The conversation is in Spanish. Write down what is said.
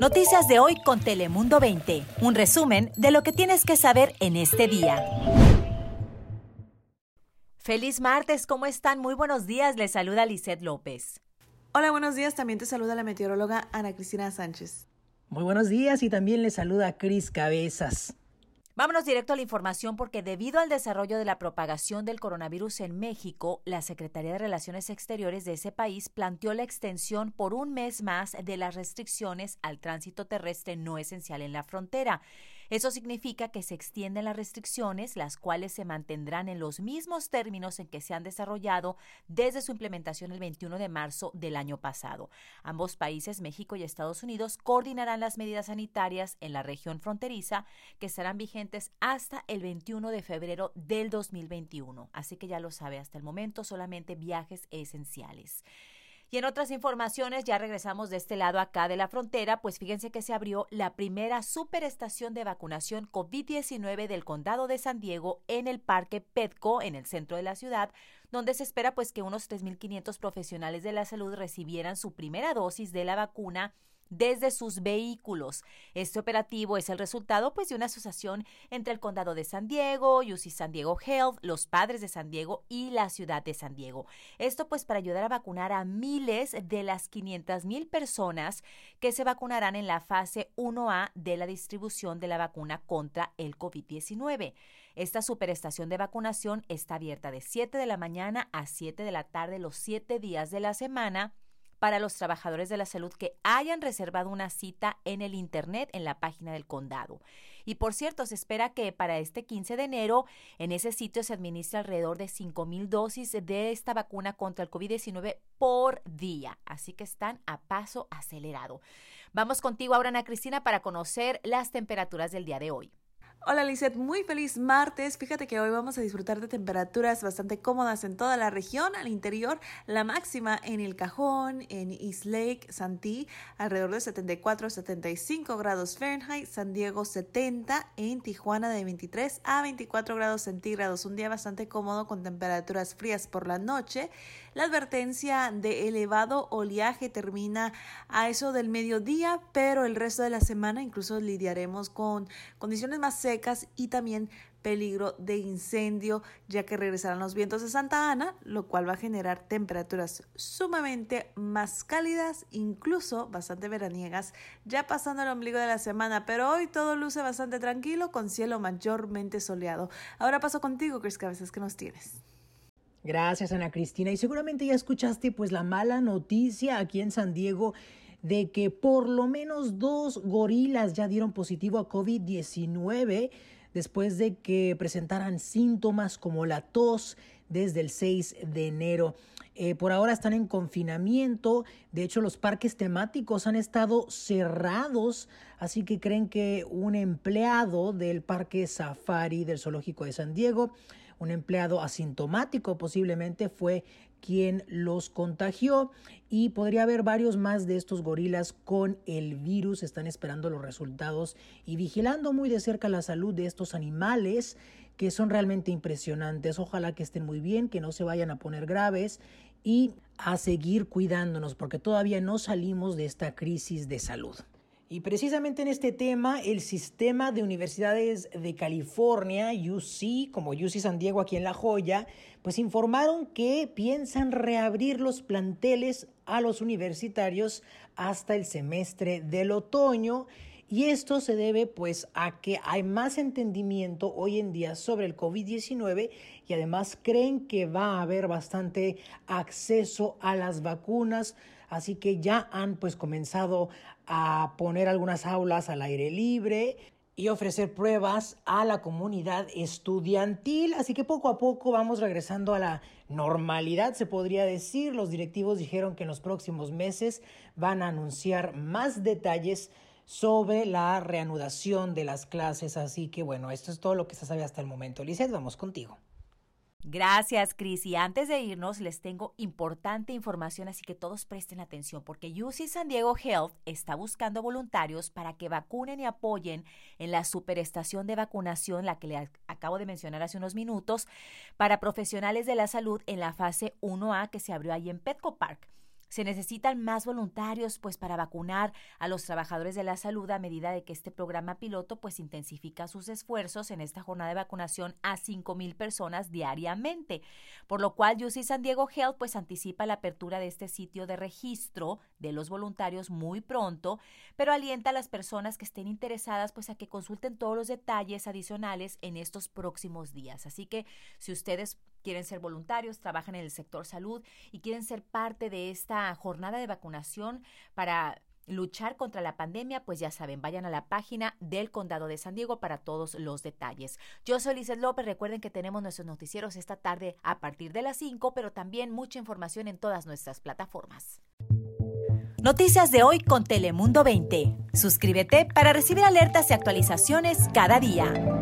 Noticias de hoy con Telemundo 20. Un resumen de lo que tienes que saber en este día. Feliz martes, ¿cómo están? Muy buenos días, les saluda Lisette López. Hola, buenos días, también te saluda la meteoróloga Ana Cristina Sánchez. Muy buenos días y también les saluda Cris Cabezas. Vámonos directo a la información porque debido al desarrollo de la propagación del coronavirus en México, la Secretaría de Relaciones Exteriores de ese país planteó la extensión por un mes más de las restricciones al tránsito terrestre no esencial en la frontera. Eso significa que se extienden las restricciones, las cuales se mantendrán en los mismos términos en que se han desarrollado desde su implementación el 21 de marzo del año pasado. Ambos países, México y Estados Unidos, coordinarán las medidas sanitarias en la región fronteriza que estarán vigentes hasta el 21 de febrero del 2021. Así que ya lo sabe, hasta el momento solamente viajes esenciales. Y en otras informaciones, ya regresamos de este lado acá de la frontera, pues fíjense que se abrió la primera superestación de vacunación COVID-19 del condado de San Diego en el Parque Petco, en el centro de la ciudad, donde se espera pues que unos 3.500 profesionales de la salud recibieran su primera dosis de la vacuna desde sus vehículos. Este operativo es el resultado pues, de una asociación entre el Condado de San Diego, UC San Diego Health, los padres de San Diego y la ciudad de San Diego. Esto pues para ayudar a vacunar a miles de las 500 mil personas que se vacunarán en la fase 1A de la distribución de la vacuna contra el COVID-19. Esta superestación de vacunación está abierta de 7 de la mañana a 7 de la tarde los 7 días de la semana para los trabajadores de la salud que hayan reservado una cita en el Internet en la página del condado. Y por cierto, se espera que para este 15 de enero en ese sitio se administre alrededor de 5 mil dosis de esta vacuna contra el COVID-19 por día. Así que están a paso acelerado. Vamos contigo ahora, Ana Cristina, para conocer las temperaturas del día de hoy. Hola Lizeth, muy feliz martes. Fíjate que hoy vamos a disfrutar de temperaturas bastante cómodas en toda la región. Al interior, la máxima en El Cajón, en East Lake, Santí, alrededor de 74 75 grados Fahrenheit. San Diego 70, en Tijuana de 23 a 24 grados centígrados. Un día bastante cómodo con temperaturas frías por la noche. La advertencia de elevado oleaje termina a eso del mediodía, pero el resto de la semana incluso lidiaremos con condiciones más secas y también peligro de incendio, ya que regresarán los vientos de Santa Ana, lo cual va a generar temperaturas sumamente más cálidas, incluso bastante veraniegas, ya pasando el ombligo de la semana, pero hoy todo luce bastante tranquilo con cielo mayormente soleado. Ahora paso contigo, Chris Cabezas, ¿qué nos tienes? Gracias, Ana Cristina. Y seguramente ya escuchaste pues la mala noticia aquí en San Diego de que por lo menos dos gorilas ya dieron positivo a COVID-19 después de que presentaran síntomas como la tos desde el 6 de enero. Eh, por ahora están en confinamiento. De hecho, los parques temáticos han estado cerrados, así que creen que un empleado del parque Safari del Zoológico de San Diego un empleado asintomático posiblemente fue quien los contagió y podría haber varios más de estos gorilas con el virus. Están esperando los resultados y vigilando muy de cerca la salud de estos animales que son realmente impresionantes. Ojalá que estén muy bien, que no se vayan a poner graves y a seguir cuidándonos porque todavía no salimos de esta crisis de salud. Y precisamente en este tema, el sistema de universidades de California, UC, como UC San Diego aquí en La Joya, pues informaron que piensan reabrir los planteles a los universitarios hasta el semestre del otoño. Y esto se debe pues a que hay más entendimiento hoy en día sobre el COVID-19 y además creen que va a haber bastante acceso a las vacunas así que ya han pues comenzado a poner algunas aulas al aire libre y ofrecer pruebas a la comunidad estudiantil. Así que poco a poco vamos regresando a la normalidad, se podría decir. Los directivos dijeron que en los próximos meses van a anunciar más detalles sobre la reanudación de las clases. Así que bueno, esto es todo lo que se sabe hasta el momento. Lizeth, vamos contigo. Gracias, Cris. Y antes de irnos, les tengo importante información, así que todos presten atención, porque UC San Diego Health está buscando voluntarios para que vacunen y apoyen en la superestación de vacunación, la que le acabo de mencionar hace unos minutos, para profesionales de la salud en la fase 1A que se abrió ahí en Petco Park. Se necesitan más voluntarios pues para vacunar a los trabajadores de la salud a medida de que este programa piloto pues intensifica sus esfuerzos en esta jornada de vacunación a 5 mil personas diariamente. Por lo cual UC San Diego Health pues anticipa la apertura de este sitio de registro de los voluntarios muy pronto, pero alienta a las personas que estén interesadas pues a que consulten todos los detalles adicionales en estos próximos días. Así que si ustedes quieren ser voluntarios, trabajan en el sector salud y quieren ser parte de esta jornada de vacunación para luchar contra la pandemia, pues ya saben, vayan a la página del Condado de San Diego para todos los detalles. Yo soy Lizeth López, recuerden que tenemos nuestros noticieros esta tarde a partir de las 5, pero también mucha información en todas nuestras plataformas. Noticias de hoy con Telemundo 20. Suscríbete para recibir alertas y actualizaciones cada día.